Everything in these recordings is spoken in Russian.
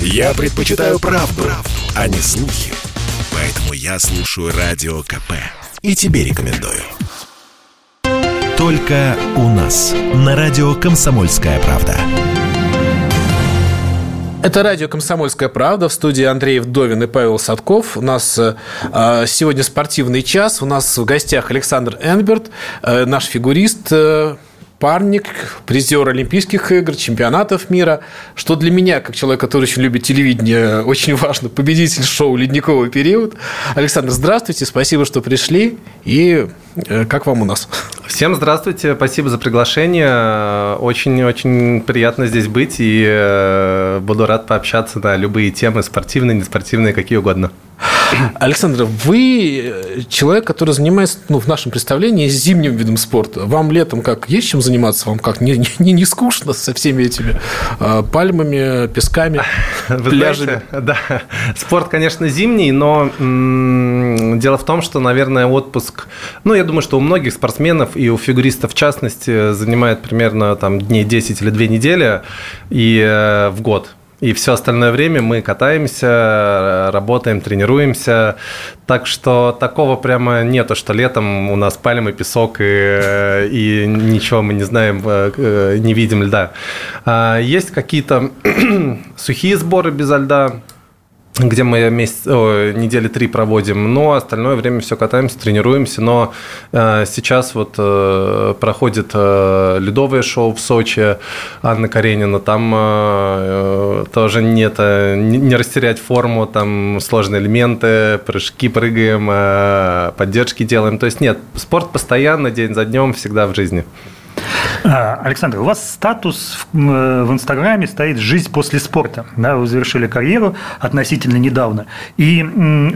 Я предпочитаю правду, правду, а не слухи. Поэтому я слушаю Радио КП. И тебе рекомендую. Только у нас. На радио «Комсомольская правда». Это радио «Комсомольская правда» в студии Андрей Вдовин и Павел Садков. У нас э, сегодня спортивный час. У нас в гостях Александр Энберт, э, наш фигурист, э, парник, призер Олимпийских игр, чемпионатов мира, что для меня, как человек, который очень любит телевидение, очень важно, победитель шоу «Ледниковый период». Александр, здравствуйте, спасибо, что пришли, и э, как вам у нас? Всем здравствуйте, спасибо за приглашение, очень-очень приятно здесь быть, и э, буду рад пообщаться на любые темы, спортивные, неспортивные, какие угодно. Александр, вы э, человек, который занимается, ну, в нашем представлении, зимним видом спорта. Вам летом как есть чем заниматься? Вам как не, не, не скучно со всеми этими э, пальмами, песками, Вы пляжами? Знаете, да, спорт, конечно, зимний, но дело в том, что, наверное, отпуск, ну, я думаю, что у многих спортсменов и у фигуристов в частности занимает примерно там дней 10 или 2 недели и э, в год. И все остальное время мы катаемся, работаем, тренируемся. Так что такого прямо нету, что летом у нас пальмы, песок и, и ничего мы не знаем, э, не видим льда. А есть какие-то сухие сборы без льда, где мы месяц, о, недели три проводим, но остальное время все катаемся, тренируемся. Но э, сейчас вот э, проходит э, ледовое шоу в Сочи Анна Каренина. Там э, тоже нет, э, не растерять форму, там сложные элементы, прыжки прыгаем, э, поддержки делаем. То есть нет, спорт постоянно, день за днем, всегда в жизни. А, Александр, у вас статус в Инстаграме стоит «Жизнь после спорта». Да, вы завершили карьеру относительно недавно. И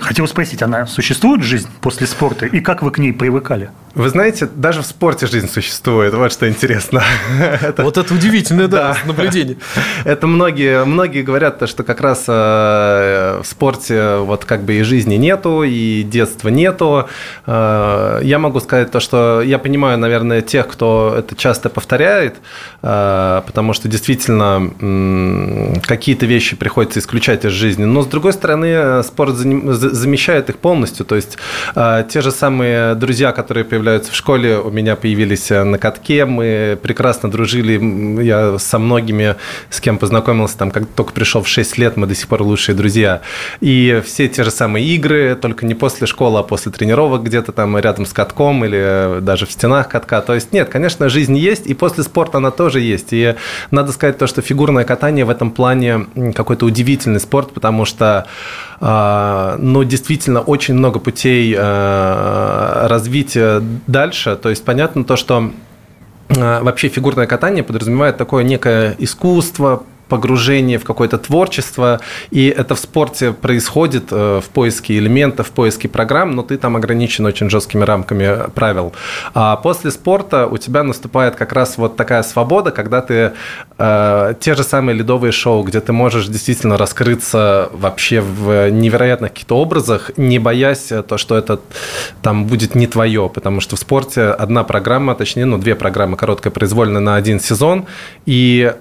хотел спросить, она существует, жизнь после спорта, и как вы к ней привыкали? Вы знаете, даже в спорте жизнь существует, вот что интересно. Вот это удивительное да, наблюдение. это многие, многие говорят, то, что как раз э, в спорте вот как бы и жизни нету, и детства нету. Э, я могу сказать то, что я понимаю, наверное, тех, кто это часто повторяет, э, потому что действительно э, какие-то вещи приходится исключать из жизни. Но с другой стороны, спорт замещает их полностью. То есть э, те же самые друзья, которые появляются в школе, у меня появились э, на катке, мы прекрасно дружили, я со многими, с кем познакомился, там, как только пришел в 6 лет, мы до сих пор лучшие друзья. И все те же самые игры, только не после школы, а после тренировок где-то там рядом с катком или даже в стенах катка. То есть нет, конечно, жизнь есть, и после спорта она тоже есть. И надо сказать то, что фигурное катание в этом плане какой-то удивительный спорт, потому что а, но действительно очень много путей а, развития дальше. То есть понятно то, что а, вообще фигурное катание подразумевает такое некое искусство, погружение в какое-то творчество, и это в спорте происходит э, в поиске элементов, в поиске программ, но ты там ограничен очень жесткими рамками правил. А после спорта у тебя наступает как раз вот такая свобода, когда ты э, те же самые ледовые шоу, где ты можешь действительно раскрыться вообще в невероятных каких-то образах, не боясь то, что это там будет не твое, потому что в спорте одна программа, точнее, ну, две программы короткая произвольная на один сезон, и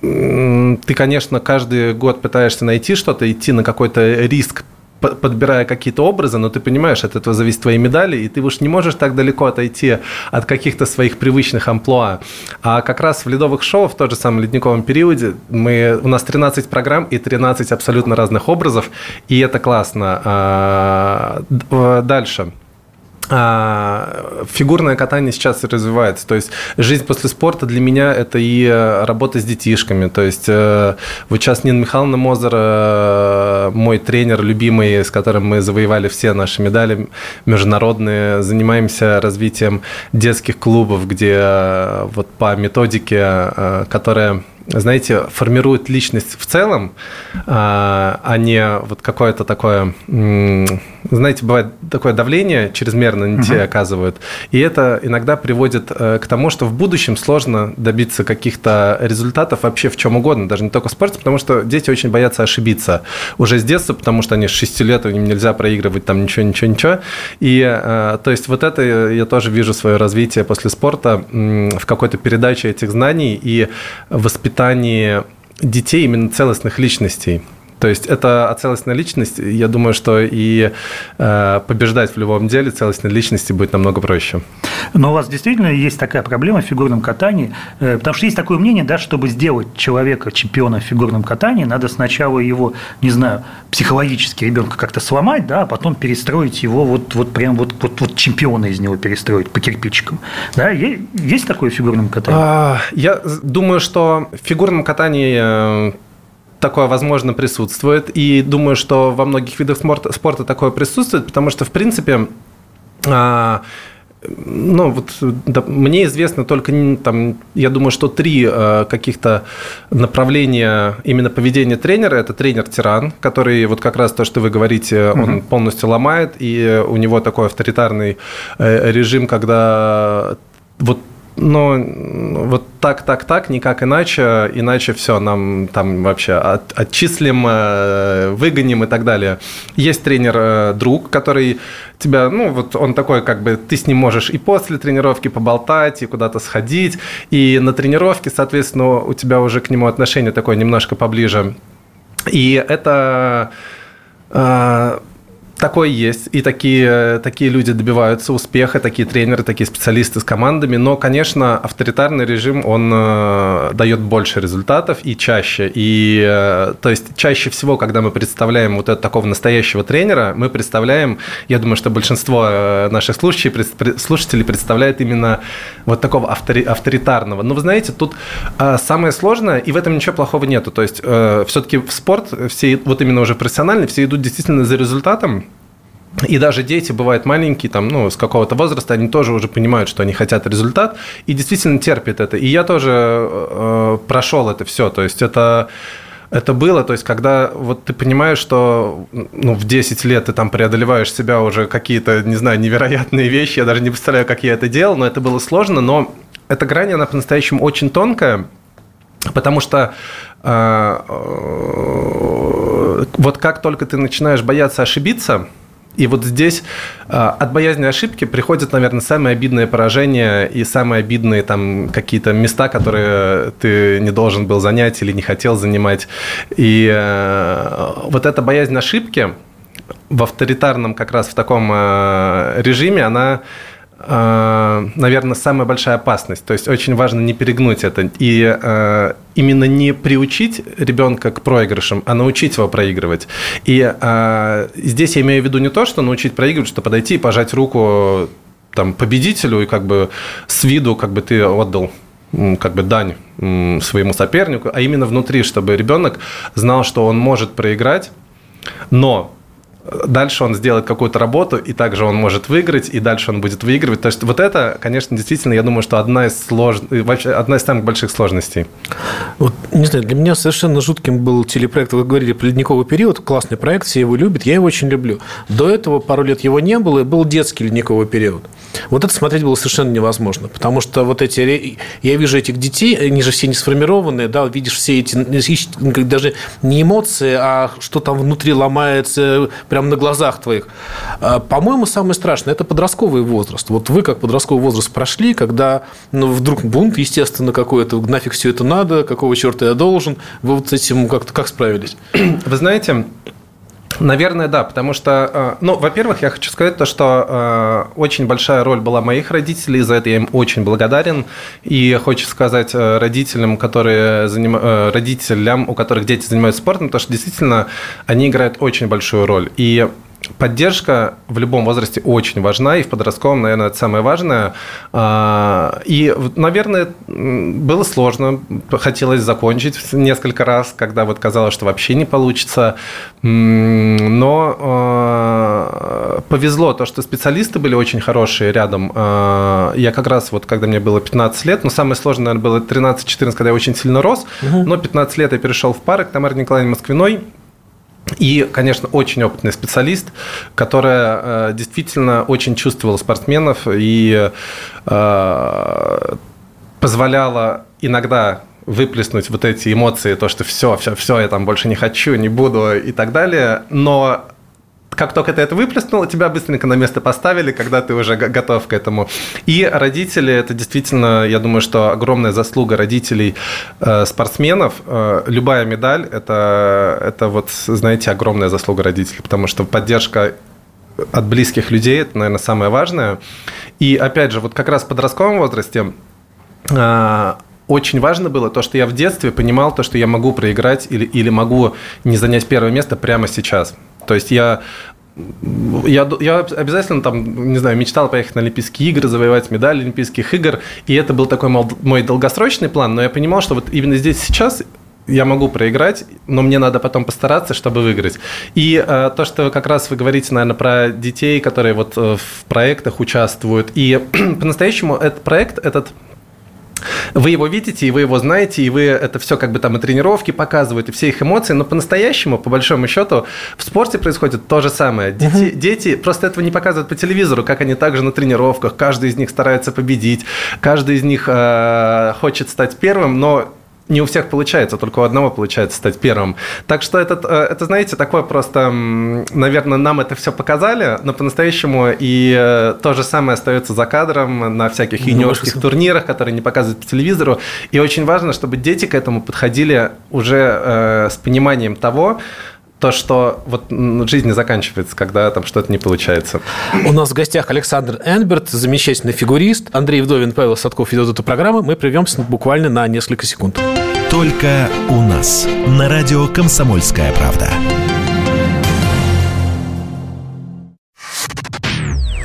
ты, конечно, каждый год пытаешься найти что-то, идти на какой-то риск, подбирая какие-то образы, но ты понимаешь, от этого зависят твои медали, и ты уж не можешь так далеко отойти от каких-то своих привычных амплуа. А как раз в ледовых шоу, в тот же самом ледниковом периоде, мы, у нас 13 программ и 13 абсолютно разных образов, и это классно. А, дальше. А, фигурное катание сейчас развивается. То есть жизнь после спорта для меня это и э, работа с детишками. То есть э, вот сейчас Нина Михайловна Мозер, э, мой тренер любимый, с которым мы завоевали все наши медали международные, занимаемся развитием детских клубов, где вот по методике, которая знаете, формирует личность в целом, а, а не вот какое-то такое, знаете, бывает такое давление чрезмерно на тебя оказывают, и это иногда приводит э, к тому, что в будущем сложно добиться каких-то результатов вообще в чем угодно, даже не только в спорте, потому что дети очень боятся ошибиться уже с детства, потому что они с 6 лет, им нельзя проигрывать там ничего, ничего, ничего, и э, то есть вот это я тоже вижу свое развитие после спорта в какой-то передаче этих знаний и воспитании воспитании детей именно целостных личностей. То есть это целостная личность. Я думаю, что и э, побеждать в любом деле целостной личности будет намного проще. Но у вас действительно есть такая проблема в фигурном катании, э, потому что есть такое мнение, да, чтобы сделать человека чемпиона в фигурном катании, надо сначала его, не знаю, психологически ребенка как-то сломать, да, а потом перестроить его вот, вот прям вот, вот, вот чемпиона из него перестроить по кирпичикам. Да, есть такое в фигурном катании? А, я думаю, что в фигурном катании э, такое, возможно, присутствует. И думаю, что во многих видах спорта, такое присутствует, потому что, в принципе, а, ну, вот да, мне известно только, там, я думаю, что три э, каких-то направления именно поведения тренера. Это тренер-тиран, который вот как раз то, что вы говорите, он угу. полностью ломает, и у него такой авторитарный э, режим, когда вот но вот так, так, так, никак иначе, иначе все, нам там вообще от, отчислим, э, выгоним и так далее. Есть тренер-друг, э, который тебя, ну, вот он такой, как бы, ты с ним можешь и после тренировки поболтать, и куда-то сходить, и на тренировке, соответственно, у тебя уже к нему отношение такое немножко поближе. И это э, Такое есть, и такие, такие люди добиваются успеха, такие тренеры, такие специалисты с командами, но, конечно, авторитарный режим, он э, дает больше результатов и чаще. И, э, то есть, чаще всего, когда мы представляем вот этого такого настоящего тренера, мы представляем, я думаю, что большинство э, наших слушателей, слушателей представляет именно вот такого автори, авторитарного. Но вы знаете, тут самое сложное, и в этом ничего плохого нету. То есть, все-таки в спорт все, вот именно уже профессиональный, все идут действительно за результатом, и даже дети бывают маленькие, там, ну, с какого-то возраста, они тоже уже понимают, что они хотят результат, и действительно терпят это. И я тоже э, прошел это все. То есть это это было, то есть когда вот ты понимаешь, что ну, в 10 лет ты там преодолеваешь себя уже какие-то, не знаю, невероятные вещи, я даже не представляю, как я это делал, но это было сложно, но эта грань, она по-настоящему очень тонкая, потому что э, э, вот как только ты начинаешь бояться ошибиться, и вот здесь а, от боязни ошибки приходят, наверное, самые обидные поражения и самые обидные там какие-то места, которые ты не должен был занять или не хотел занимать. И э, вот эта боязнь ошибки в авторитарном как раз в таком э, режиме, она наверное, самая большая опасность. То есть очень важно не перегнуть это. И э, именно не приучить ребенка к проигрышам, а научить его проигрывать. И э, здесь я имею в виду не то, что научить проигрывать, что подойти и пожать руку там, победителю, и как бы с виду как бы ты отдал как бы дань своему сопернику, а именно внутри, чтобы ребенок знал, что он может проиграть, но дальше он сделает какую-то работу, и также он может выиграть, и дальше он будет выигрывать. То есть вот это, конечно, действительно, я думаю, что одна из слож... вообще одна из самых больших сложностей. Вот, не знаю, для меня совершенно жутким был телепроект, вы говорили про ледниковый период, классный проект, все его любят, я его очень люблю. До этого пару лет его не было, и был детский ледниковый период. Вот это смотреть было совершенно невозможно, потому что вот эти, я вижу этих детей, они же все не сформированные, да, видишь все эти, даже не эмоции, а что там внутри ломается, прямо на глазах твоих. А, по-моему, самое страшное – это подростковый возраст. Вот вы как подростковый возраст прошли, когда ну, вдруг бунт, естественно, какой-то, нафиг все это надо, какого черта я должен. Вы вот с этим как-то как справились? Вы знаете, Наверное, да, потому что, э, ну, во-первых, я хочу сказать то, что э, очень большая роль была моих родителей, за это я им очень благодарен, и хочу сказать э, родителям, которые заним... родителям, у которых дети занимаются спортом, потому что действительно они играют очень большую роль. И поддержка в любом возрасте очень важна, и в подростковом, наверное, это самое важное. А, и, наверное, было сложно, хотелось закончить несколько раз, когда вот казалось, что вообще не получится. Но а, повезло то, что специалисты были очень хорошие рядом. А, я как раз вот, когда мне было 15 лет, но самое сложное, наверное, было 13-14, когда я очень сильно рос, угу. но 15 лет я перешел в парк Тамары Николаевне Москвиной, и, конечно, очень опытный специалист, которая э, действительно очень чувствовала спортсменов и э, позволяла иногда выплеснуть вот эти эмоции, то, что все, все, все, я там больше не хочу, не буду и так далее. Но как только ты это выплеснул, тебя быстренько на место поставили, когда ты уже готов к этому. И родители, это действительно, я думаю, что огромная заслуга родителей э, спортсменов. Э, любая медаль, это, это вот, знаете, огромная заслуга родителей, потому что поддержка от близких людей, это, наверное, самое важное. И опять же, вот как раз в подростковом возрасте э, очень важно было то, что я в детстве понимал то, что я могу проиграть или, или могу не занять первое место прямо сейчас. То есть я я, я обязательно там, не знаю, мечтал поехать на Олимпийские игры, завоевать медаль Олимпийских игр, и это был такой мой долгосрочный план, но я понимал, что вот именно здесь сейчас я могу проиграть, но мне надо потом постараться, чтобы выиграть. И э, то, что как раз вы говорите, наверное, про детей, которые вот э, в проектах участвуют, и по-настоящему этот проект, этот вы его видите, и вы его знаете, и вы это все как бы там и тренировки показывают, и все их эмоции, но по-настоящему, по большому счету, в спорте происходит то же самое. Дети, uh-huh. дети просто этого не показывают по телевизору, как они также на тренировках, каждый из них старается победить, каждый из них э, хочет стать первым, но не у всех получается, только у одного получается стать первым. Так что это, э, это знаете, такое просто, наверное, нам это все показали, но по-настоящему и э, то же самое остается за кадром на всяких ну, юниорских турнирах, которые не показывают по телевизору. И очень важно, чтобы дети к этому подходили уже э, с пониманием того, то, что вот жизнь не заканчивается, когда там что-то не получается. У нас в гостях Александр Энберт, замечательный фигурист. Андрей Вдовин, Павел Садков ведут эту программу. Мы прервемся буквально на несколько секунд. Только у нас. На радио «Комсомольская правда».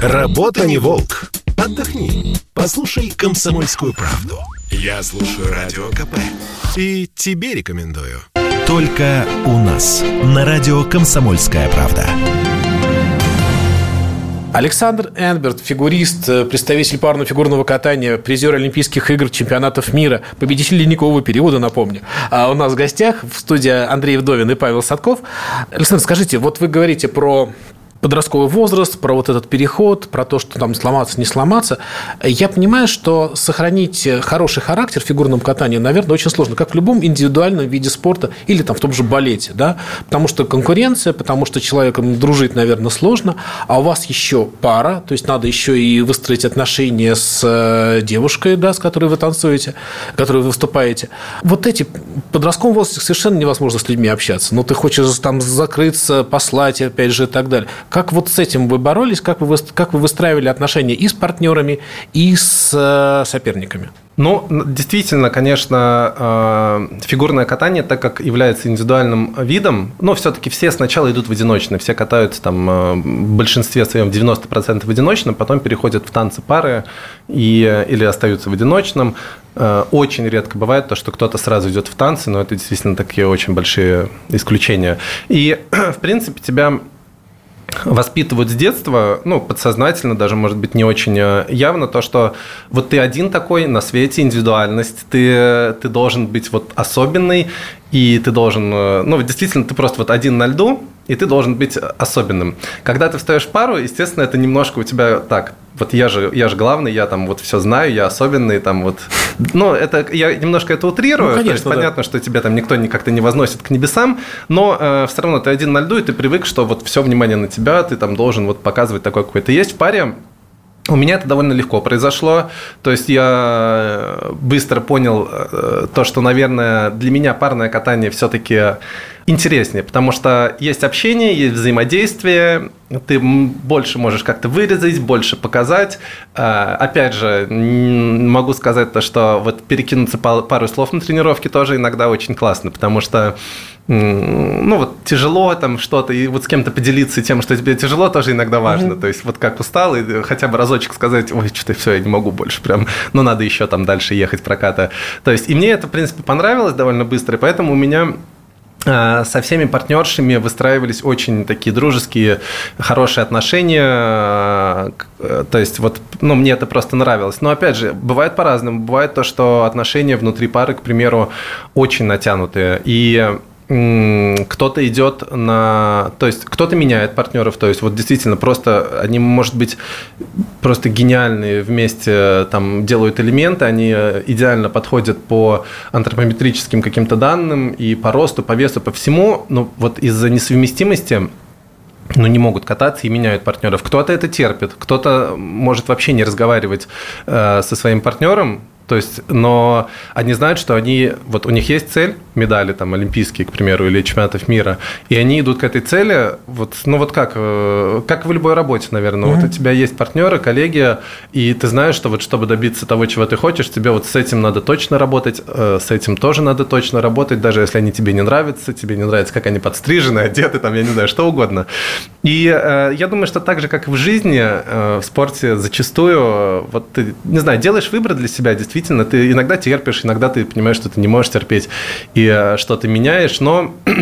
Работа не волк. Отдохни. Послушай «Комсомольскую правду». Я слушаю Радио КП. И тебе рекомендую. Только у нас. На радио «Комсомольская правда». Александр Энберт, фигурист, э, представитель парного фигурного катания, призер Олимпийских игр, чемпионатов мира, победитель ледникового периода, напомню. А у нас в гостях в студии Андрей Вдовин и Павел Садков. Александр, скажите, вот вы говорите про подростковый возраст, про вот этот переход, про то, что там сломаться, не сломаться. Я понимаю, что сохранить хороший характер в фигурном катании, наверное, очень сложно, как в любом индивидуальном виде спорта или там в том же балете, да, потому что конкуренция, потому что человеком дружить, наверное, сложно, а у вас еще пара, то есть надо еще и выстроить отношения с э, девушкой, да, с которой вы танцуете, которой вы выступаете. Вот эти подростковом возрасте совершенно невозможно с людьми общаться. Но ты хочешь там закрыться, послать, опять же, и так далее. Как вот с этим вы боролись? Как вы, как вы выстраивали отношения и с партнерами, и с э, соперниками? Ну, действительно, конечно, э, фигурное катание, так как является индивидуальным видом, но все-таки все сначала идут в одиночные, все катаются там э, в большинстве своем 90% в одиночном, потом переходят в танцы пары и, или остаются в одиночном. Очень редко бывает то, что кто-то сразу идет в танцы, но это действительно такие очень большие исключения. И, в принципе, тебя воспитывают с детства, ну, подсознательно, даже, может быть, не очень э, явно, то, что вот ты один такой на свете, индивидуальность, ты, ты должен быть вот особенный, и ты должен, э, ну, действительно, ты просто вот один на льду, и ты должен быть особенным. Когда ты встаешь в пару, естественно, это немножко у тебя так, вот я же, я же главный, я там вот все знаю, я особенный, там вот. Ну, это я немножко это утрирую. Ну, конечно, то есть, да. понятно, что тебя там никто как-то не возносит к небесам, но э, все равно ты один на льду, и ты привык, что вот все внимание на тебя, ты там должен вот показывать такой, какой ты есть в паре. У меня это довольно легко произошло. То есть я быстро понял э, то, что, наверное, для меня парное катание все-таки интереснее, потому что есть общение, есть взаимодействие, ты больше можешь как-то вырезать, больше показать. А, опять же, могу сказать то, что вот перекинуться пару слов на тренировке тоже иногда очень классно, потому что ну вот тяжело там что-то, и вот с кем-то поделиться тем, что тебе тяжело, тоже иногда важно. Mm-hmm. То есть вот как устал, и хотя бы разочек сказать, ой, что-то все, я не могу больше прям, ну надо еще там дальше ехать проката. То есть и мне это, в принципе, понравилось довольно быстро, и поэтому у меня со всеми партнершами выстраивались очень такие дружеские, хорошие отношения. Э, то есть вот, ну, мне это просто нравилось. Но опять же, бывает по-разному. Бывает то, что отношения внутри пары, к примеру, очень натянутые. И кто-то идет на... То есть кто-то меняет партнеров, то есть вот действительно просто они, может быть, просто гениальные вместе там делают элементы, они идеально подходят по антропометрическим каким-то данным и по росту, по весу, по всему, но вот из-за несовместимости ну, не могут кататься и меняют партнеров. Кто-то это терпит, кто-то может вообще не разговаривать э, со своим партнером, то есть, но они знают, что они, вот у них есть цель, медали там олимпийские, к примеру, или чемпионатов мира, и они идут к этой цели, вот, ну вот как, э, как в любой работе, наверное, mm-hmm. вот у тебя есть партнеры, коллеги, и ты знаешь, что вот чтобы добиться того, чего ты хочешь, тебе вот с этим надо точно работать, э, с этим тоже надо точно работать, даже если они тебе не нравятся, тебе не нравится, как они подстрижены, одеты, там, я не знаю, что угодно. И э, я думаю, что так же, как и в жизни, в спорте зачастую, вот ты, не знаю, делаешь выбор для себя, действительно, действительно, ты иногда терпишь, иногда ты понимаешь, что ты не можешь терпеть и э, что ты меняешь, но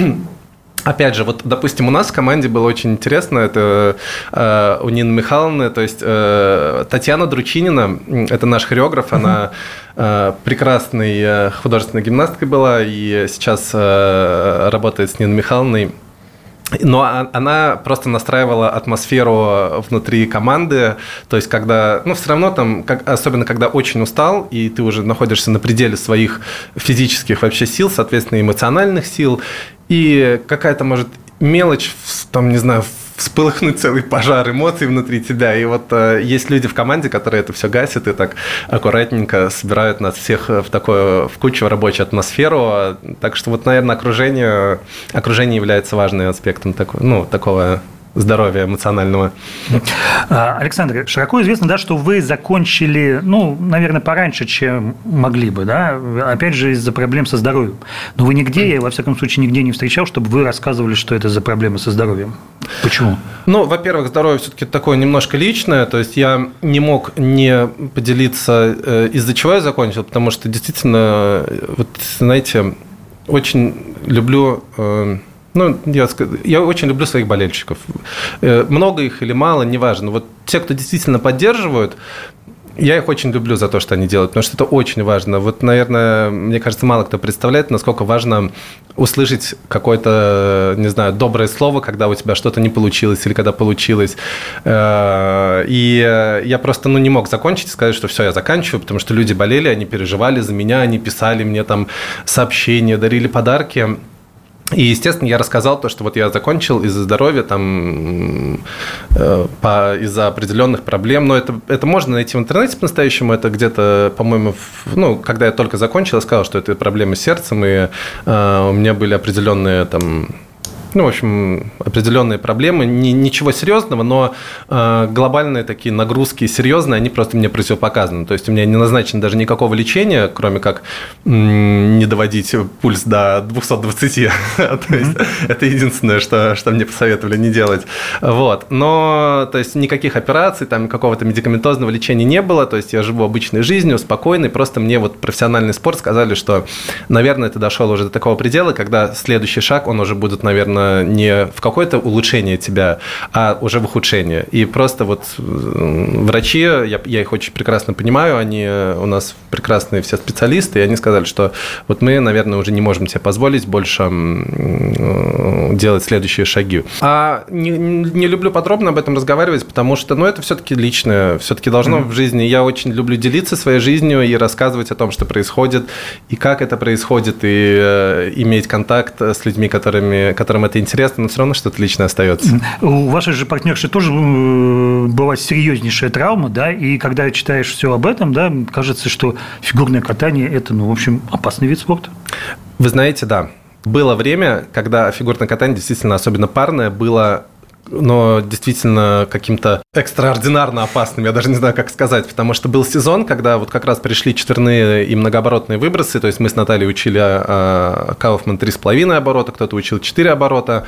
Опять же, вот, допустим, у нас в команде было очень интересно, это э, у Нины Михайловны, то есть э, Татьяна Дручинина, это наш хореограф, uh-huh. она э, прекрасной э, художественной гимнасткой была и сейчас э, работает с Ниной Михайловной но она просто настраивала атмосферу внутри команды, то есть когда, ну, все равно там, как, особенно когда очень устал, и ты уже находишься на пределе своих физических вообще сил, соответственно, эмоциональных сил, и какая-то, может, мелочь, там, не знаю, вспыхнуть целый пожар эмоций внутри тебя. И вот э, есть люди в команде, которые это все гасят и так аккуратненько собирают нас всех в такую в кучу рабочую атмосферу. Так что вот, наверное, окружение, окружение является важным аспектом такого, ну, такого здоровья эмоционального. А, Александр, широко известно, да, что вы закончили, ну, наверное, пораньше, чем могли бы, да, опять же, из-за проблем со здоровьем. Но вы нигде, я, во всяком случае, нигде не встречал, чтобы вы рассказывали, что это за проблемы со здоровьем. Почему? Ну, во-первых, здоровье все-таки такое немножко личное, то есть я не мог не поделиться, э, из-за чего я закончил, потому что действительно, вот, знаете, очень люблю э, ну, я, я очень люблю своих болельщиков. Э, много их или мало, неважно. Вот те, кто действительно поддерживают, я их очень люблю за то, что они делают, потому что это очень важно. Вот, наверное, мне кажется, мало кто представляет, насколько важно услышать какое-то, не знаю, доброе слово, когда у тебя что-то не получилось или когда получилось. Э, и я просто, ну, не мог закончить и сказать, что все, я заканчиваю, потому что люди болели, они переживали за меня, они писали мне там сообщения, дарили подарки. И, естественно, я рассказал то, что вот я закончил из-за здоровья, там, э, по, из-за определенных проблем. Но это, это можно найти в интернете по-настоящему. Это где-то, по-моему, в, ну, когда я только закончил, я сказал, что это проблемы с сердцем, и э, у меня были определенные там ну, в общем, определенные проблемы. Не, ничего серьезного, но э, глобальные такие нагрузки серьезные, они просто мне противопоказаны. То есть у меня не назначено даже никакого лечения, кроме как м- не доводить пульс до 220. то есть это единственное, что, что мне посоветовали не делать. Вот. Но, то есть никаких операций, там какого-то медикаментозного лечения не было. То есть я живу обычной жизнью, спокойной. Просто мне вот профессиональный спорт сказали, что, наверное, ты дошел уже до такого предела, когда следующий шаг, он уже будет, наверное, возможно, не в какое-то улучшение тебя, а уже в ухудшение. И просто вот врачи, я, я их очень прекрасно понимаю, они у нас прекрасные все специалисты, и они сказали, что вот мы, наверное, уже не можем себе позволить больше делать следующие шаги. А не, не люблю подробно об этом разговаривать, потому что, ну, это все-таки личное, все-таки должно mm-hmm. в жизни. Я очень люблю делиться своей жизнью и рассказывать о том, что происходит, и как это происходит, и э, иметь контакт с людьми, которыми, которым это это интересно, но все равно что-то личное остается. У вашей же партнерши тоже э, была серьезнейшая травма, да, и когда читаешь все об этом, да, кажется, что фигурное катание – это, ну, в общем, опасный вид спорта. Вы знаете, да. Было время, когда фигурное катание действительно, особенно парное, было но действительно каким-то экстраординарно опасным, я даже не знаю, как сказать, потому что был сезон, когда вот как раз пришли четверные и многооборотные выбросы, то есть мы с Натальей учили а, Кауфман 3,5 оборота, кто-то учил 4 оборота,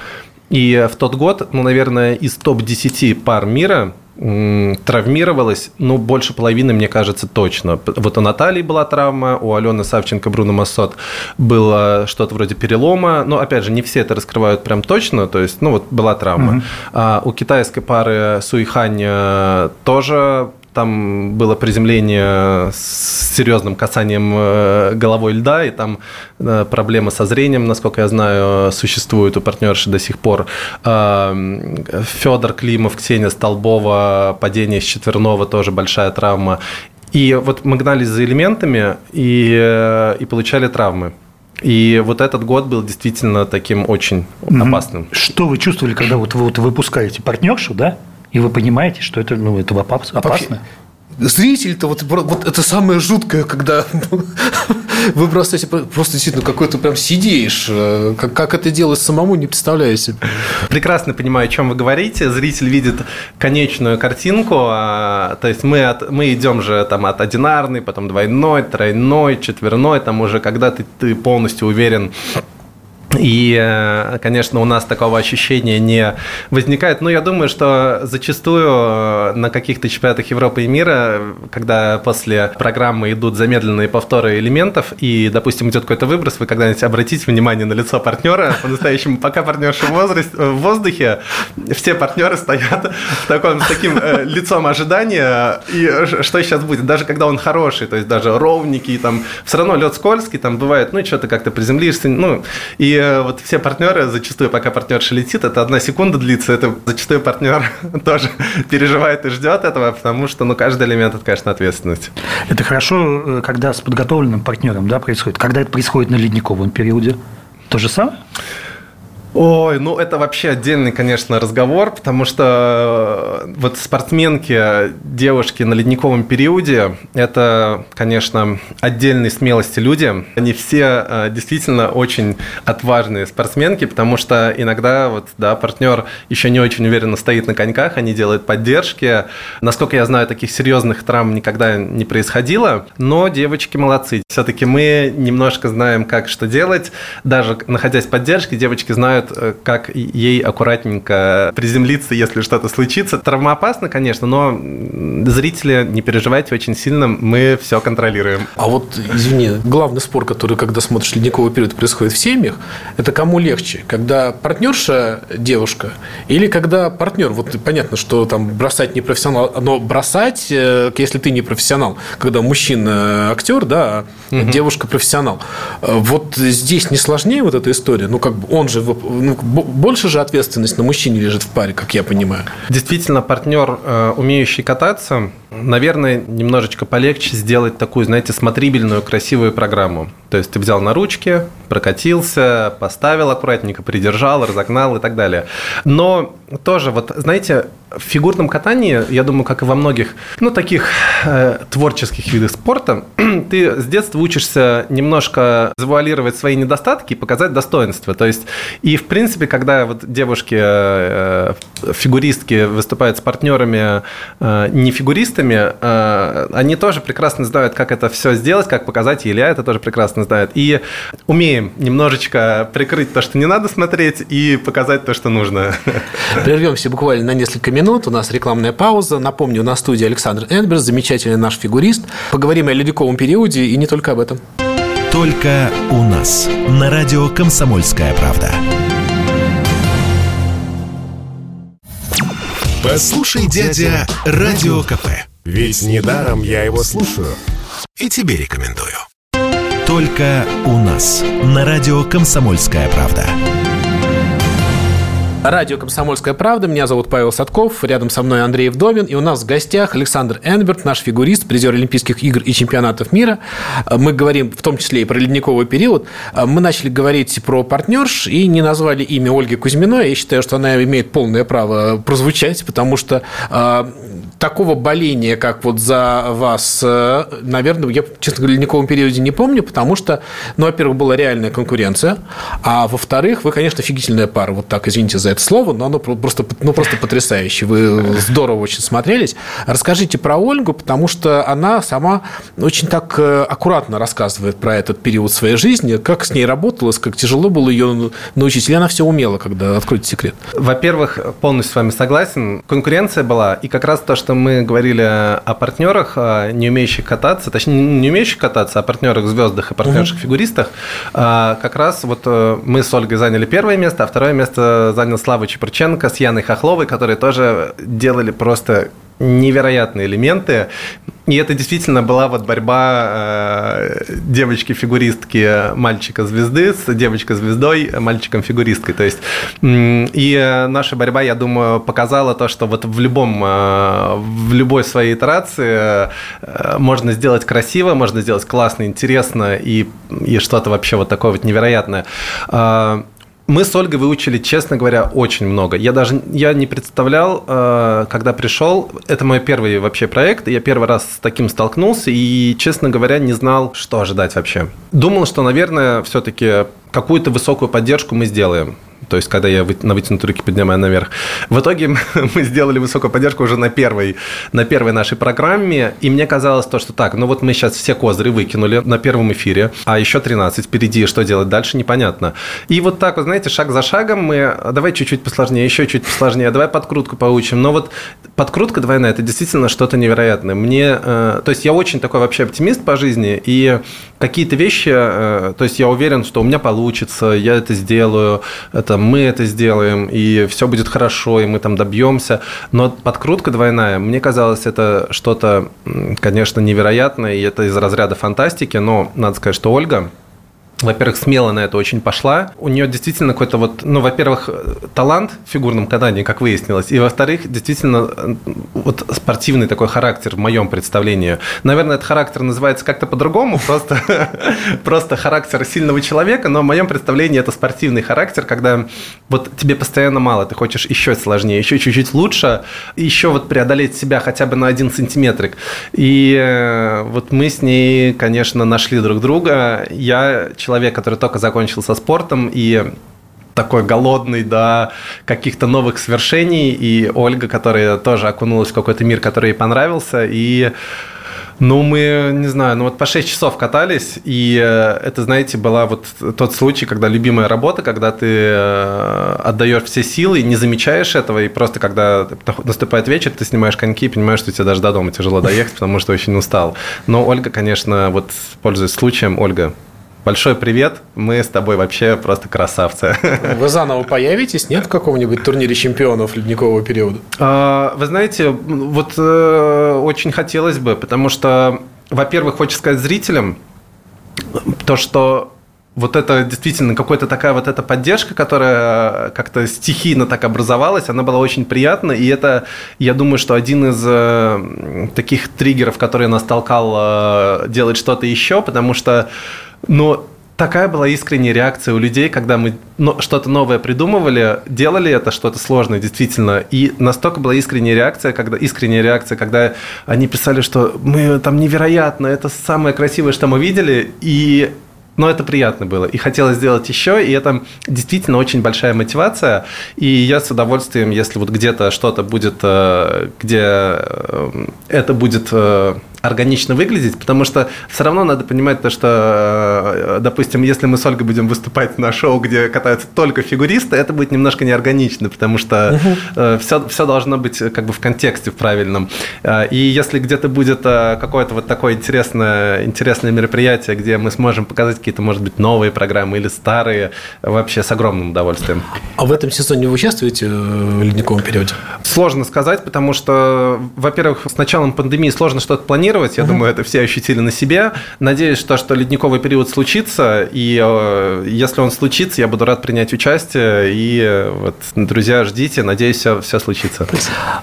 и в тот год, ну, наверное, из топ-10 пар мира травмировалась, ну, больше половины, мне кажется, точно. Вот у Натальи была травма, у Алены Савченко, Бруно Массот было что-то вроде перелома, но, опять же, не все это раскрывают прям точно, то есть, ну, вот была травма. Угу. А у китайской пары Суихань тоже там было приземление с серьезным касанием э, головой льда, и там э, проблемы со зрением, насколько я знаю, существуют у партнерши до сих пор. А, Федор Климов, Ксения Столбова, падение с четверного, тоже большая травма. И вот мы гнались за элементами и, э, и получали травмы. И вот этот год был действительно таким очень опасным. Что вы чувствовали, когда вот вы вот выпускаете партнершу, да? И вы понимаете, что это, ну, это опасно? Вообще, зритель-то вот, вот это самое жуткое, когда вы бросаете просто действительно какой-то прям сидишь. Э, как, как это делать самому, не представляю себе. Прекрасно понимаю, о чем вы говорите. Зритель видит конечную картинку. А, то есть мы, от, мы идем же там от одинарной, потом двойной, тройной, четверной. Там уже когда ты, ты полностью уверен и, э, конечно, у нас такого ощущения не возникает. Но я думаю, что зачастую э, на каких-то чемпионатах Европы и мира, когда после программы идут замедленные повторы элементов, и, допустим, идет какой-то выброс, вы когда-нибудь обратите внимание на лицо партнера, по-настоящему, пока партнерша в, возрасте, в воздухе, все партнеры стоят в таком, с таким э, лицом ожидания, и что сейчас будет, даже когда он хороший, то есть даже ровненький, там, все равно лед скользкий, там бывает, ну, что-то как-то приземлишься, ну, и вот все партнеры, зачастую, пока партнерша летит, это одна секунда длится, это зачастую партнер тоже переживает и ждет этого, потому что, ну, каждый элемент – это, конечно, ответственность. Это хорошо, э, когда с подготовленным партнером, да, происходит. Когда это происходит на ледниковом периоде, то же самое? Ой, ну это вообще отдельный, конечно, разговор, потому что э, вот спортсменки, девушки на ледниковом периоде, это, конечно, отдельной смелости люди. Они все э, действительно очень отважные спортсменки, потому что иногда вот, да, партнер еще не очень уверенно стоит на коньках, они делают поддержки. Насколько я знаю, таких серьезных травм никогда не происходило, но девочки молодцы. Все-таки мы немножко знаем, как что делать. Даже находясь в поддержке, девочки знают, знают, э, как ей аккуратненько приземлиться, если что-то случится. Травмоопасно, конечно, но зрители, не переживайте очень сильно, мы все контролируем. А вот, извини, главный спор, который, когда смотришь ледниковый период, происходит в семьях, это кому легче? Когда партнерша девушка или когда партнер? Вот понятно, что там бросать не профессионал, но бросать, э, если ты не профессионал, когда мужчина актер, да, угу. девушка профессионал. Э, вот здесь не сложнее вот эта история? Ну, как бы он же ну, больше же ответственность на мужчине лежит в паре, как я понимаю. Действительно, партнер, э, умеющий кататься, наверное, немножечко полегче сделать такую, знаете, смотрибельную, красивую программу. То есть ты взял на ручки, прокатился, поставил аккуратненько, придержал, разогнал и так далее. Но тоже, вот, знаете, в фигурном катании, я думаю, как и во многих, ну, таких э, творческих видах спорта, ты с детства учишься немножко завуалировать свои недостатки и показать достоинства. То есть, и в принципе, когда вот девушки, э, фигуристки выступают с партнерами э, не фигуристами, э, они тоже прекрасно знают, как это все сделать, как показать, и Илья это тоже прекрасно знает. И умеем немножечко прикрыть то, что не надо смотреть, и показать то, что нужно. Прервемся буквально на несколько минут. У нас рекламная пауза. Напомню, на студии Александр Энберс, замечательный наш фигурист. Поговорим о ледниковом периоде и не только об этом. Только у нас. На радио «Комсомольская правда». Послушай, дядя, Радио КП. Ведь недаром я его слушаю. И тебе рекомендую. Только у нас. На радио «Комсомольская правда». Радио «Комсомольская правда». Меня зовут Павел Садков. Рядом со мной Андрей Вдовин. И у нас в гостях Александр Энберт, наш фигурист, призер Олимпийских игр и чемпионатов мира. Мы говорим в том числе и про ледниковый период. Мы начали говорить про партнерш и не назвали имя Ольги Кузьминой. Я считаю, что она имеет полное право прозвучать, потому что э, такого боления, как вот за вас, э, наверное, я, честно говоря, в ледниковом периоде не помню, потому что, ну, во-первых, была реальная конкуренция, а во-вторых, вы, конечно, офигительная пара. Вот так, извините за это слово, но оно просто, ну, просто потрясающе. Вы здорово очень смотрелись. Расскажите про Ольгу, потому что она сама очень так э, аккуратно рассказывает про этот период своей жизни, как с ней работалось, как тяжело было ее научить. Или она все умела, когда откройте секрет? Во-первых, полностью с вами согласен. Конкуренция была, и как раз то, что мы говорили о партнерах, не умеющих кататься, точнее, не умеющих кататься, а партнерах звездах и партнерших фигуристах, а, как раз вот э, мы с Ольгой заняли первое место, а второе место занял Слава Чепурченко с Яной Хохловой, которые тоже делали просто невероятные элементы. И это действительно была вот борьба э, девочки-фигуристки мальчика-звезды с девочкой-звездой, мальчиком-фигуристкой. То есть, и наша борьба, я думаю, показала то, что вот в любом, э, в любой своей итерации э, можно сделать красиво, можно сделать классно, интересно и, и что-то вообще вот такое вот невероятное. Мы с Ольгой выучили, честно говоря, очень много. Я даже я не представлял, э, когда пришел, это мой первый вообще проект, я первый раз с таким столкнулся и, честно говоря, не знал, что ожидать вообще. Думал, что, наверное, все-таки какую-то высокую поддержку мы сделаем то есть когда я на вытянутой руки поднимаю наверх. В итоге мы сделали высокую поддержку уже на первой, на первой нашей программе, и мне казалось то, что так, ну вот мы сейчас все козыри выкинули на первом эфире, а еще 13 впереди, что делать дальше, непонятно. И вот так, вот знаете, шаг за шагом мы, давай чуть-чуть посложнее, еще чуть посложнее, давай подкрутку поучим. Но вот подкрутка двойная – это действительно что-то невероятное. Мне, э, то есть я очень такой вообще оптимист по жизни, и какие-то вещи, э, то есть я уверен, что у меня получится, я это сделаю, это мы это сделаем, и все будет хорошо, и мы там добьемся. Но подкрутка двойная, мне казалось, это что-то, конечно, невероятное, и это из разряда фантастики, но надо сказать, что Ольга, во-первых, смело на это очень пошла. У нее действительно какой-то вот, ну, во-первых, талант в фигурном катании, как выяснилось, и, во-вторых, действительно вот спортивный такой характер в моем представлении. Наверное, этот характер называется как-то по-другому, просто, просто характер сильного человека, но в моем представлении это спортивный характер, когда вот тебе постоянно мало, ты хочешь еще сложнее, еще чуть-чуть лучше, еще вот преодолеть себя хотя бы на один сантиметрик. И э, вот мы с ней, конечно, нашли друг друга. Я человек, который только закончил со спортом и такой голодный до каких-то новых свершений, и Ольга, которая тоже окунулась в какой-то мир, который ей понравился, и ну, мы, не знаю, ну вот по 6 часов катались, и э, это, знаете, была вот тот случай, когда любимая работа, когда ты э, отдаешь все силы, не замечаешь этого, и просто когда наступает вечер, ты снимаешь коньки и понимаешь, что тебе даже до дома тяжело доехать, потому что очень устал. Но Ольга, конечно, вот пользуясь случаем, Ольга, Большой привет, мы с тобой вообще просто красавцы. Вы заново появитесь, нет, в каком-нибудь турнире чемпионов ледникового периода? А, вы знаете, вот э, очень хотелось бы, потому что, во-первых, хочется сказать зрителям, то, что вот это действительно какая-то такая вот эта поддержка, которая как-то стихийно так образовалась, она была очень приятна, и это, я думаю, что один из э, таких триггеров, который нас толкал э, делать что-то еще, потому что но такая была искренняя реакция у людей, когда мы что-то новое придумывали, делали это что-то сложное, действительно. И настолько была искренняя реакция, когда искренняя реакция, когда они писали, что мы там невероятно, это самое красивое, что мы видели, и но это приятно было. И хотелось сделать еще, и это действительно очень большая мотивация. И я с удовольствием, если вот где-то что-то будет, э, где э, это будет э, органично выглядеть, потому что все равно надо понимать то, что, э, допустим, если мы с Ольгой будем выступать на шоу, где катаются только фигуристы, это будет немножко неорганично, потому что все, все должно быть как бы в контексте правильном. Э, и если где-то будет какое-то вот такое интересное, интересное мероприятие, где мы сможем показать какие-то, может быть, новые программы или старые, вообще с огромным удовольствием. А в этом сезоне вы участвуете в ледниковом периоде? Сложно сказать, потому что, во-первых, с началом пандемии сложно что-то планировать, планировать. Я угу. думаю, это все ощутили на себе. Надеюсь, что, что ледниковый период случится. И э, если он случится, я буду рад принять участие. И э, вот, друзья, ждите. Надеюсь, все, все случится.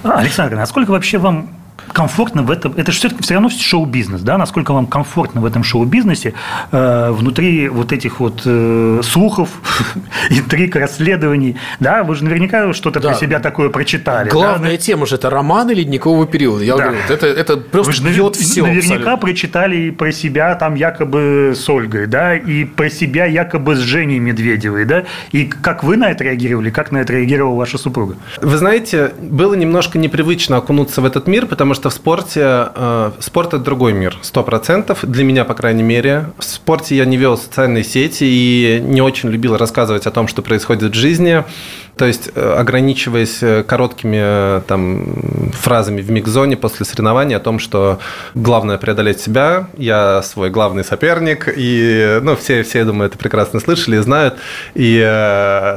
Александр, насколько вообще вам комфортно в этом, это же все-таки все равно шоу-бизнес, да, насколько вам комфортно в этом шоу-бизнесе э, внутри вот этих вот э, слухов, интриг, расследований, да, вы же наверняка что-то да. про себя такое прочитали. Главная да? тема же это романы ледникового периода, я да. говорю, это, это просто вы бьет все. Наверняка абсолютно. прочитали про себя там якобы с Ольгой, да, и про себя якобы с Женей Медведевой, да, и как вы на это реагировали, как на это реагировала ваша супруга? Вы знаете, было немножко непривычно окунуться в этот мир, потому что что в спорте э, спорт это другой мир, сто процентов для меня, по крайней мере. В спорте я не вел социальные сети и не очень любил рассказывать о том, что происходит в жизни. То есть, э, ограничиваясь э, короткими там, фразами в микзоне после соревнования о том, что главное преодолеть себя, я свой главный соперник, и ну, все, все, я думаю, это прекрасно слышали и знают. И,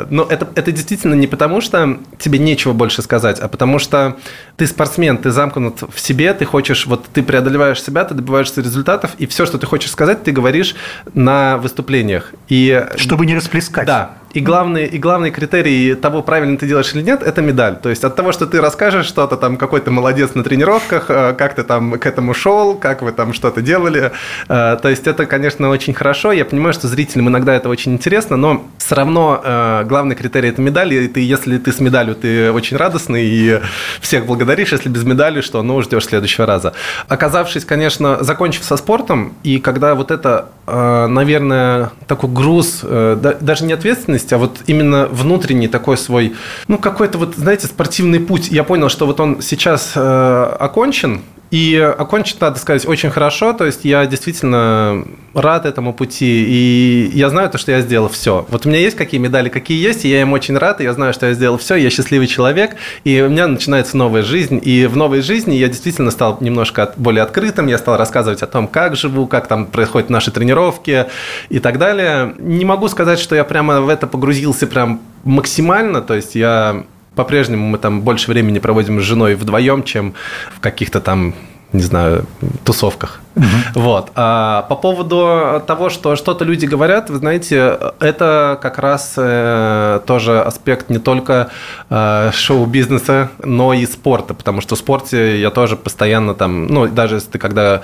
ну, это, это действительно не потому, что тебе нечего больше сказать, а потому что ты спортсмен, ты замкнут в себе, ты хочешь, вот ты преодолеваешь себя, ты добиваешься результатов, и все, что ты хочешь сказать, ты говоришь на выступлениях. И, Чтобы не расплескать. Да, и главный, и главный критерий того, правильно ты делаешь или нет, это медаль. То есть от того, что ты расскажешь что-то там, какой ты молодец на тренировках, э, как ты там к этому шел, как вы там что-то делали. Э, то есть это, конечно, очень хорошо. Я понимаю, что зрителям иногда это очень интересно, но все равно э, главный критерий это медаль. И ты, если ты с медалью, ты очень радостный и всех благодаришь. Если без медали, что ну ждешь следующего раза. Оказавшись, конечно, закончив со спортом, и когда вот это, наверное, такой груз, даже не ответственность, ответственность, а вот именно внутренний такой свой, ну, какой-то вот, знаете, спортивный путь. Я понял, что вот он сейчас э, окончен, и окончить, надо сказать, очень хорошо. То есть я действительно рад этому пути. И я знаю то, что я сделал все. Вот у меня есть какие медали, какие есть, и я им очень рад. И я знаю, что я сделал все. Я счастливый человек. И у меня начинается новая жизнь. И в новой жизни я действительно стал немножко более открытым. Я стал рассказывать о том, как живу, как там происходят наши тренировки и так далее. Не могу сказать, что я прямо в это погрузился прям максимально. То есть я по-прежнему мы там больше времени проводим с женой вдвоем, чем в каких-то там не знаю, тусовках. Угу. Вот. А по поводу того, что что-то люди говорят, вы знаете, это как раз э, тоже аспект не только э, шоу-бизнеса, но и спорта, потому что в спорте я тоже постоянно там, ну, даже если ты когда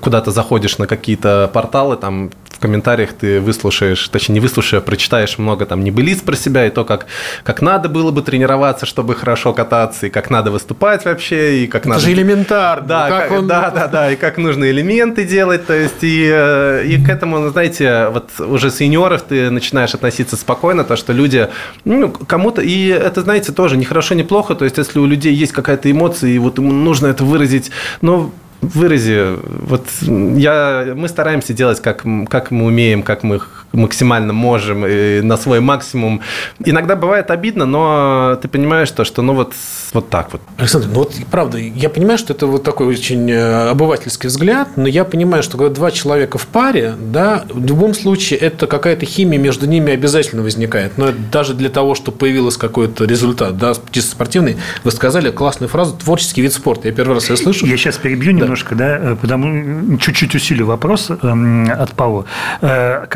куда-то заходишь на какие-то порталы, там в комментариях ты выслушаешь, точнее не выслушаешь, а прочитаешь много там небылиц про себя и то, как, как надо было бы тренироваться, чтобы хорошо кататься, и как надо выступать вообще, и как Это надо... же элементарно. Да, как как он... да, да, да, и как нужно элементы делать, то есть и, э, и к этому, ну, знаете, вот уже сеньоров ты начинаешь относиться спокойно, то, что люди, ну, кому-то, и это, знаете, тоже не хорошо, не плохо, то есть если у людей есть какая-то эмоция, и вот ему нужно это выразить, но вырази. Вот я, мы стараемся делать, как, как мы умеем, как мы максимально можем, и на свой максимум. Иногда бывает обидно, но ты понимаешь то, что ну вот, вот так вот. Александр, ну вот правда, я понимаю, что это вот такой очень э, обывательский взгляд, но я понимаю, что когда два человека в паре, да, в любом случае это какая-то химия между ними обязательно возникает. Но даже для того, чтобы появился какой-то результат, да, чисто спортивный, вы сказали классную фразу «творческий вид спорта». Я первый раз ее слышу. Я сейчас перебью да. немножко, да, э, потому чуть-чуть усилю вопрос эм, от Павла. Э,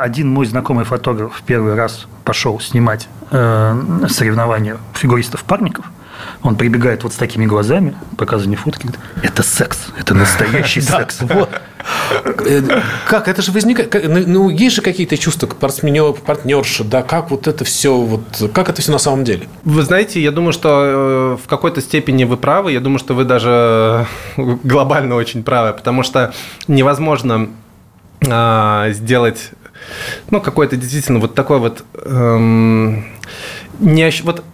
когда один мой знакомый фотограф в первый раз пошел снимать э, соревнования фигуристов-парников, он прибегает вот с такими глазами, показывая фотки, говорит, это секс, это настоящий секс. Э, как это же возникает? Ну, ну, есть же какие-то чувства к партнерши, да? Как вот это все, вот, как это все на самом деле? Вы знаете, я думаю, что э, в какой-то степени вы правы. Я думаю, что вы даже глобально очень правы, потому что невозможно а, сделать ну, какой-то действительно вот такой вот... Эм, не, вот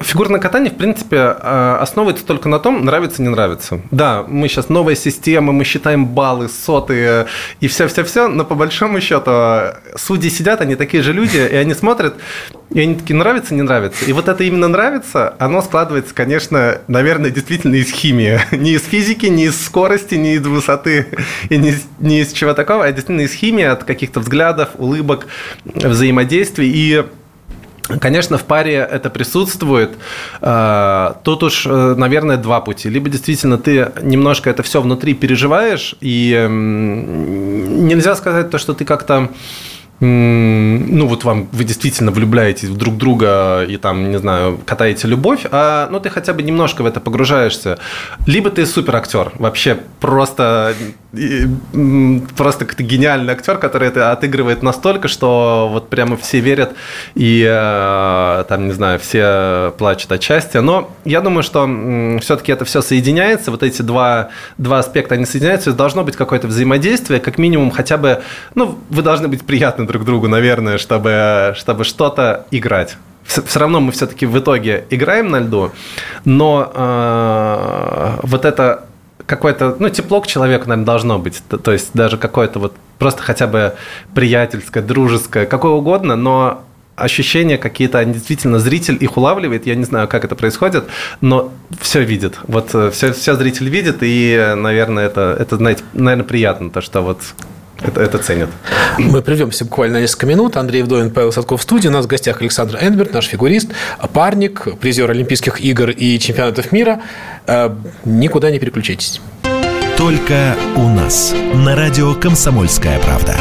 Фигурное катание, в принципе, э, основывается только на том, нравится, не нравится. Да, мы сейчас новая система, мы считаем баллы, сотые и все-все-все, но по большому счету судьи сидят, они такие же люди, и они смотрят, и они такие, нравится, не нравится. И вот это именно нравится, оно складывается, конечно, наверное, действительно из химии. Не из физики, не из скорости, не из высоты, и не не из чего такого, а действительно из химии, от каких-то взглядов, улыбок, взаимодействий. И Конечно, в паре это присутствует. А, тут уж, э, наверное, два пути. Либо действительно ты немножко это все внутри переживаешь, и нельзя сказать то, что ты как-то ну вот вам, вы действительно влюбляетесь в друг друга и там, не знаю, катаете любовь, а ну ты хотя бы немножко в это погружаешься. Либо ты супер актер, вообще просто, просто как-то гениальный актер, который это отыгрывает настолько, что вот прямо все верят и э, там, не знаю, все плачут от счастья. Но я думаю, что все-таки это все соединяется, вот эти два, два аспекта, они соединяются, должно быть какое-то взаимодействие, как минимум хотя бы, ну, вы должны быть приятны друг другу, наверное, чтобы, чтобы что-то играть. Все равно мы все-таки в итоге играем на льду, но э, вот это какое-то, ну, тепло к человеку, наверное, должно быть. То, то есть даже какое-то вот просто хотя бы приятельское, дружеское, какое угодно, но ощущения какие-то, действительно зритель их улавливает, я не знаю, как это происходит, но все видит. Вот все, все зритель видит, и, наверное, это, это знаете, наверное, приятно, то, что вот это, это ценят. Мы прервемся буквально несколько минут. Андрей Вдовин, Павел Садков в студии. У нас в гостях Александр Энберт, наш фигурист, парник, призер Олимпийских игр и чемпионатов мира. Э, никуда не переключайтесь. Только у нас. На радио «Комсомольская правда».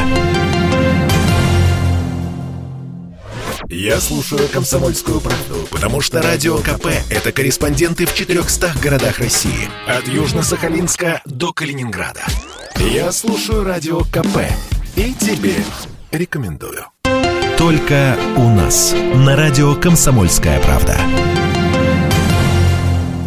Я слушаю «Комсомольскую правду», потому что «Радио КП» — это корреспонденты в 400 городах России. От Южно-Сахалинска до Калининграда. Я слушаю «Радио КП» и тебе рекомендую. Только у нас. На радио «Комсомольская правда».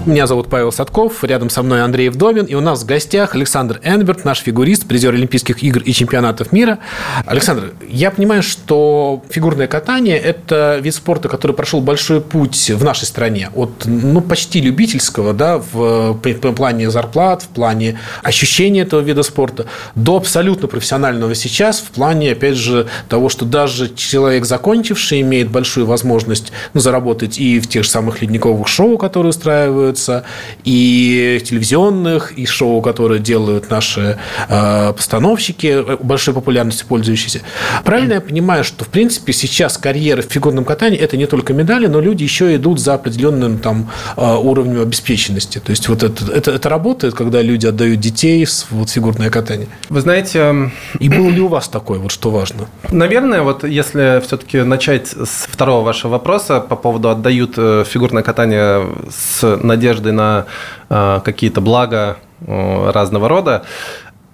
Меня зовут Павел Садков, рядом со мной Андрей Вдовин, и у нас в гостях Александр Энберт, наш фигурист, призер Олимпийских игр и чемпионатов мира. Александр, я понимаю, что фигурное катание – это вид спорта, который прошел большой путь в нашей стране, от ну, почти любительского, да, в, в плане зарплат, в плане ощущения этого вида спорта, до абсолютно профессионального сейчас, в плане, опять же, того, что даже человек, закончивший, имеет большую возможность ну, заработать и в тех же самых ледниковых шоу, которые устраивают, делаются, и телевизионных, и шоу, которые делают наши э, постановщики, э, большой популярностью пользующиеся. Правильно я понимаю, что, в принципе, сейчас карьера в фигурном катании – это не только медали, но люди еще идут за определенным там, э, уровнем обеспеченности. То есть, вот это, это, это работает, когда люди отдают детей в вот, фигурное катание? Вы знаете... Эм, и было ли у вас такое, вот что важно? Наверное, вот если все-таки начать с второго вашего вопроса по поводу отдают фигурное катание с надеждой надежды на э, какие-то блага э, разного рода.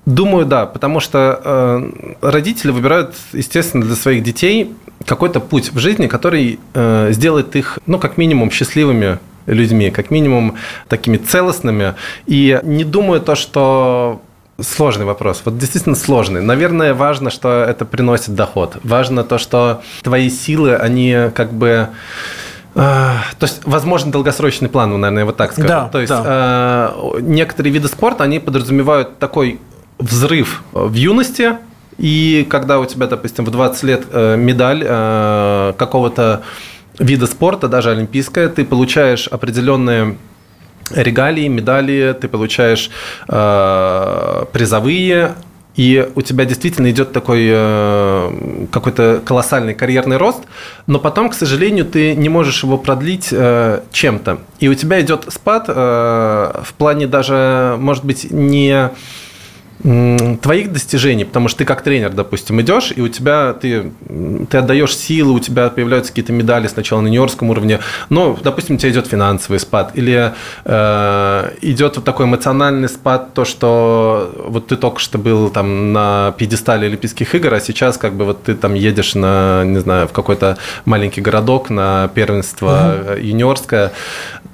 Думаю, да, потому что э, родители выбирают, естественно, для своих детей какой-то путь в жизни, который сделает их, ну, как минимум, счастливыми людьми, как минимум такими целостными. И не думаю то, что Сложный вопрос. Вот действительно сложный. Наверное, важно, что это приносит доход. Важно то, что твои силы, они как бы то есть, возможно, долгосрочный план, ну, наверное, вот так скажу. Да, То есть, да. э, некоторые виды спорта, они подразумевают такой взрыв в юности, и когда у тебя, допустим, в 20 лет э, медаль э, какого-то вида спорта, даже олимпийская, ты получаешь определенные регалии, медали, ты получаешь э, призовые и у тебя действительно идет такой э, какой-то колоссальный карьерный рост, но потом, к сожалению, ты не можешь его продлить э, чем-то. И у тебя идет спад э, в плане даже, может быть, не твоих достижений, потому что ты как тренер, допустим, идешь, и у тебя ты, ты отдаешь силы, у тебя появляются какие-то медали сначала на нью-йоркском уровне, но, допустим, у тебя идет финансовый спад, или э, идет вот такой эмоциональный спад, то, что вот ты только что был там на пьедестале Олимпийских игр, а сейчас как бы вот ты там едешь на, не знаю, в какой-то маленький городок на первенство угу. юниорское,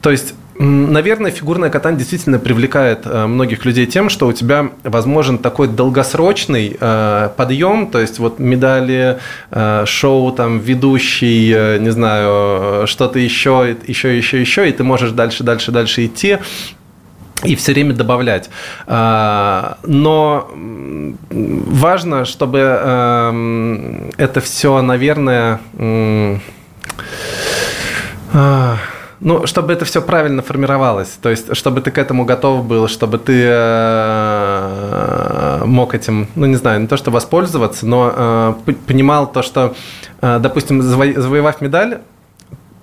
то есть Наверное, фигурное катание действительно привлекает э, многих людей тем, что у тебя возможен такой долгосрочный э, подъем, то есть вот медали, э, шоу, там, ведущий, не знаю, что-то еще, еще, еще, еще, и ты можешь дальше, дальше, дальше идти и все время добавлять. Но важно, чтобы это все, наверное, ну, чтобы это все правильно формировалось, то есть, чтобы ты к этому готов был, чтобы ты э, мог этим, ну, не знаю, не то, что воспользоваться, но э, понимал то, что, э, допустим, завоевав медаль,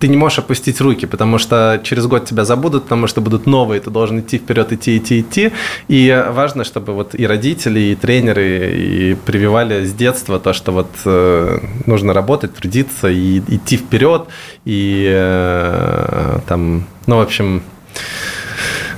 ты не можешь опустить руки, потому что через год тебя забудут, потому что будут новые, ты должен идти вперед, идти, идти, идти. И важно, чтобы вот и родители, и тренеры и прививали с детства то, что вот э, нужно работать, трудиться и идти вперед, и э, там, ну, в общем,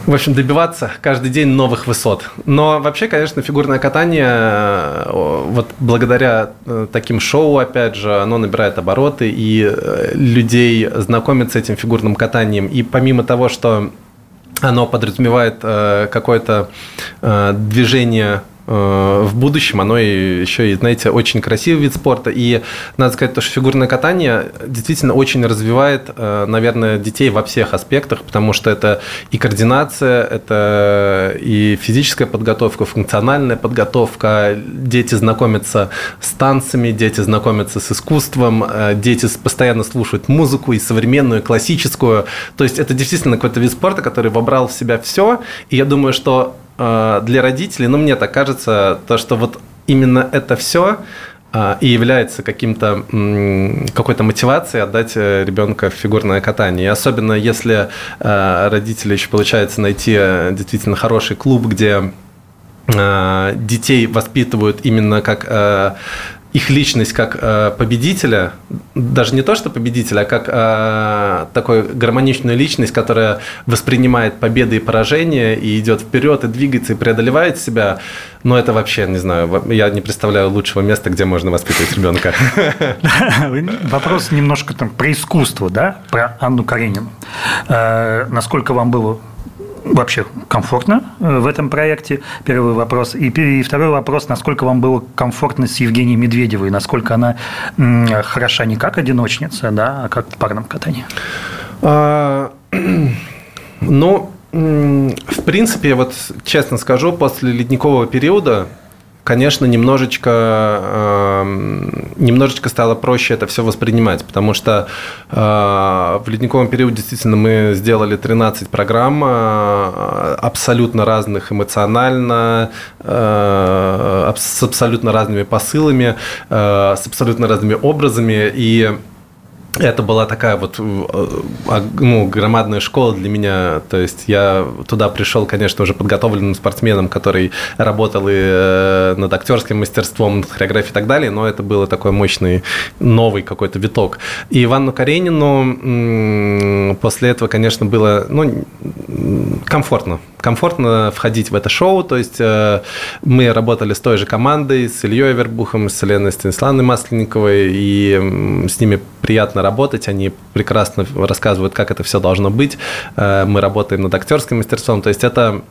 в общем, добиваться каждый день новых высот. Но вообще, конечно, фигурное катание, э, вот благодаря э, таким шоу, опять же, оно набирает обороты, и э, людей знакомят с этим фигурным катанием. И помимо того, что оно подразумевает какое-то движение в будущем оно еще и, знаете, очень красивый вид спорта. И надо сказать, то, что фигурное катание действительно очень развивает, э, наверное, детей во всех аспектах, потому что это и координация, это и физическая подготовка, функциональная подготовка. Дети знакомятся с танцами, дети знакомятся с искусством, э, дети постоянно слушают музыку и современную, и классическую. То есть это действительно какой-то вид спорта, который вобрал в себя все. И я думаю, что э, для родителей, ну, мне так кажется, то, что вот именно это все э, и является каким-то какой-то мотивацией отдать э, ребенка в фигурное катание. И особенно если родители еще получается найти действительно хороший клуб, где детей воспитывают именно как их личность как э, победителя, даже не то, что победителя, а как э, такой гармоничную личность, которая воспринимает победы и поражения и идет вперед и двигается и преодолевает себя, но это вообще, не знаю, я не представляю лучшего места, где можно воспитывать ребенка. Вопрос немножко там про искусство, да, про Анну Каренину. Э, насколько вам было вообще комфортно э, в этом проекте? Первый вопрос. И, второй вопрос, насколько вам было комфортно с Евгенией Медведевой, насколько она хороша не как одиночница, да, а как в парном катании? А, ну, в принципе, вот честно скажу, после ледникового периода конечно, немножечко, э, немножечко стало проще это все воспринимать, потому что э, в ледниковом периоде действительно мы сделали 13 программ э, абсолютно разных эмоционально, э, с абсолютно разными посылами, с абсолютно разными образами, и это была такая вот э, ну, громадная школа для меня. То есть я туда пришел, конечно, уже подготовленным спортсменом, который работал и э, над актерским мастерством, над хореографией и так далее, но это было такой мощный новый какой-то виток. И Ивану Каренину после этого, конечно, было ну, комфортно. Комфортно входить в это шоу. То есть э, мы работали с той же командой, с Ильей Вербухом, с Еленой Станиславной Масленниковой, и с ними приятно работать, они прекрасно рассказывают, как это все должно быть. Э, мы работаем над актерским мастерством, то есть это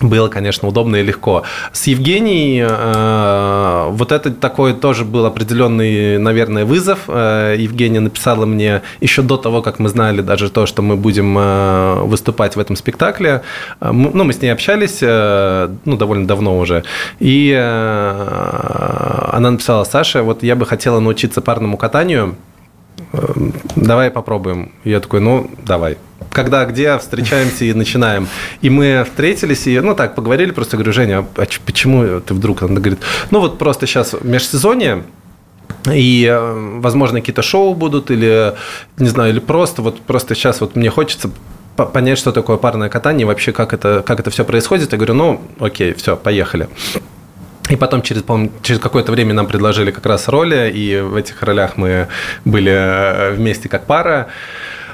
было, конечно, удобно и легко. С Евгенией э, вот это такой тоже был определенный, наверное, вызов. Э, Евгения написала мне еще до того, как мы знали даже то, что мы будем э, выступать в этом спектакле. Э, ну, мы с ней общались, э, ну, довольно давно уже. И э, она написала, Саша, вот я бы хотела научиться парному катанию, давай попробуем. я такой, ну, давай. Когда, где, встречаемся и начинаем. И мы встретились, и, ну, так, поговорили, просто говорю, Женя, а почему ты вдруг? Она говорит, ну, вот просто сейчас межсезонье, и, э, возможно, какие-то шоу будут, или, не знаю, или просто, вот просто сейчас вот мне хочется понять, что такое парное катание, вообще как это, как это все происходит. Я говорю, ну, окей, все, поехали. И потом через, через какое-то время нам предложили как раз роли, и в этих ролях мы были э, вместе как пара.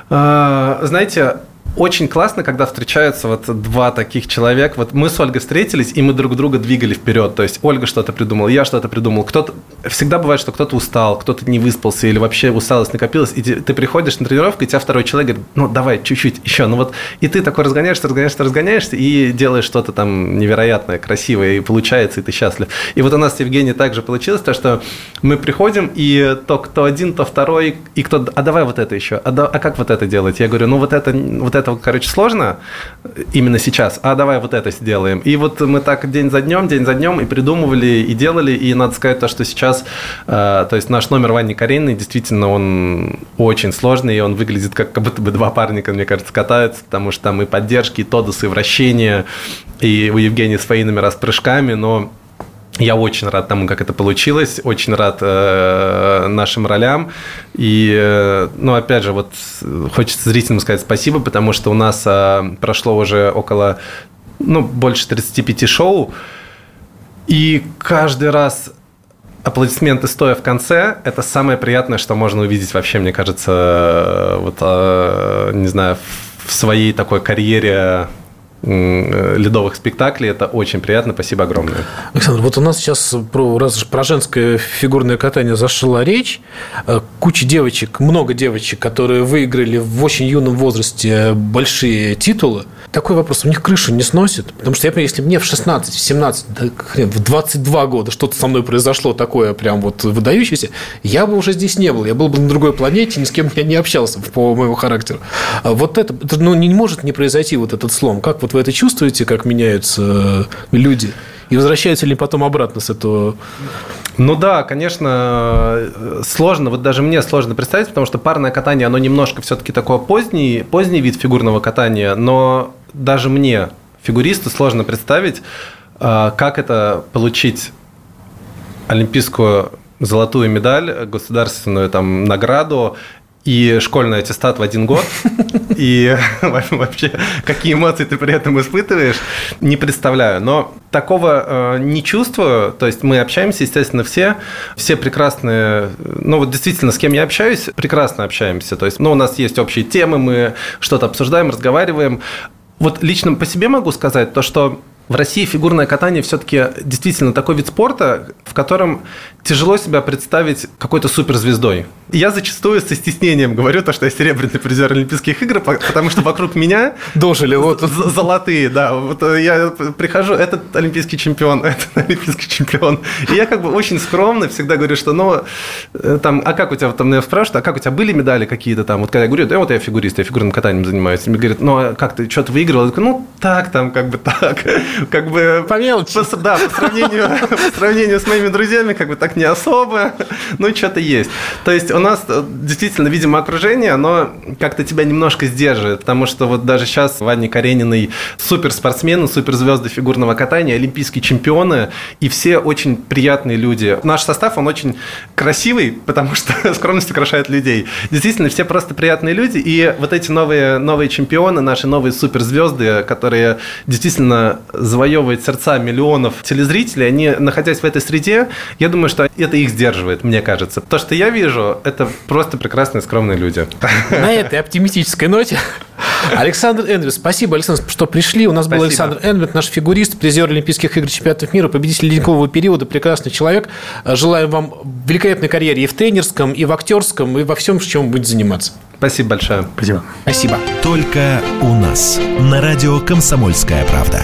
А, знаете, очень классно, когда встречаются вот два таких человека. Вот мы с Ольгой встретились, и мы друг друга двигали вперед. То есть Ольга что-то придумала, я что-то придумал. Кто-то всегда бывает, что кто-то устал, кто-то не выспался или вообще усталость накопилась, и ты приходишь на тренировку, и тебя второй человек говорит, ну давай чуть-чуть еще, ну вот и ты такой разгоняешься, разгоняешься, разгоняешься и делаешь что-то там невероятное, красивое, и получается, и ты счастлив. И вот у нас с Евгением также получилось, то что мы приходим, и то кто один, то второй, и кто, а давай вот это еще, а, да, а как вот это делать? Я говорю, ну вот это, вот это, короче, сложно именно сейчас, а давай вот это сделаем. И вот мы так день за днем, день за днем и придумывали, и делали, и надо сказать то, что сейчас, э, то есть наш номер Вани Карениной, действительно, он очень сложный, и он выглядит как, как будто бы два парника, мне кажется, катаются, потому что там и поддержки, и тодосы, и вращения, и у Евгения свои номера с прыжками, но я очень рад тому, как это получилось, очень рад э, нашим ролям. И, э, ну, опять же, вот хочется зрителям сказать спасибо, потому что у нас э, прошло уже около, ну, больше 35 шоу, и каждый раз аплодисменты стоя в конце – это самое приятное, что можно увидеть вообще, мне кажется, вот, э, не знаю, в своей такой карьере ледовых спектаклей. Это очень приятно. Спасибо огромное. Александр, вот у нас сейчас про, раз про женское фигурное катание зашла речь. Э, куча девочек, много девочек, которые выиграли в очень юном возрасте большие титулы. Такой вопрос, у них крышу не сносит? Потому что, я если мне в 16, в 17, да, хрен, в 22 года что-то со мной произошло такое прям вот выдающееся, я бы уже здесь не был. Я был бы на другой планете, ни с кем я не общался по моему характеру. А вот это, это ну, не может не произойти вот этот слом. Как вот вы это чувствуете, как меняются э, люди? И возвращаются ли потом обратно с этого? Ну да, конечно, сложно, вот даже мне сложно представить, потому что парное катание, оно немножко все-таки такое поздний, поздний вид фигурного катания, но даже мне, фигуристу, сложно представить, э, как это получить олимпийскую золотую медаль, государственную там награду и школьный аттестат в один год, и вообще какие эмоции ты при этом испытываешь, не представляю. Но такого э, не чувствую, то есть мы общаемся, естественно, все, все прекрасные, ну вот действительно, с кем я общаюсь, прекрасно общаемся, то есть, ну, у нас есть общие темы, мы что-то обсуждаем, разговариваем. Вот лично по себе могу сказать то, что в России фигурное катание все-таки действительно такой вид спорта, в котором тяжело себя представить какой-то суперзвездой. Я зачастую со стеснением говорю то, что я серебряный призер Олимпийских игр, потому что вокруг меня дожили вот золотые, да. Вот я прихожу, этот олимпийский чемпион, этот олимпийский чемпион. И я как бы очень скромно всегда говорю, что ну, э, там, а как у тебя, там меня спрашивают, а как у тебя были медали какие-то там? Вот когда я говорю, да вот я фигурист, я фигурным катанием занимаюсь. И мне говорят, ну, а как ты, что-то выигрывал? Я говорю, ну, так там, как бы так. Как бы... По мелочи. По, да, по сравнению, по сравнению с моими друзьями, как бы так не особо, ну, что-то есть. То есть у нас э, действительно, видимо, окружение, оно как-то тебя немножко сдерживает, потому что вот даже сейчас Ваня Карениной суперспортсмены, суперзвезды фигурного катания, олимпийские чемпионы, и все очень приятные люди. Наш состав, он очень красивый, потому что скромность украшает людей. Действительно, все просто приятные люди, и вот эти новые, новые чемпионы, наши новые суперзвезды, которые действительно завоевывают сердца миллионов телезрителей, они, находясь в этой среде, я думаю, что это их сдерживает, мне кажется. То, что я вижу, это просто прекрасные, скромные люди. На этой оптимистической ноте Александр Эндрюс, спасибо, Александр, что пришли. У нас спасибо. был Александр Эндрюс, наш фигурист, призер Олимпийских игр чемпионатов мира, победитель ледникового периода, прекрасный человек. Желаем вам великолепной карьеры и в тренерском, и в актерском, и во всем, чем будете заниматься. Спасибо большое. Спасибо. Спасибо. Только у нас на радио «Комсомольская правда».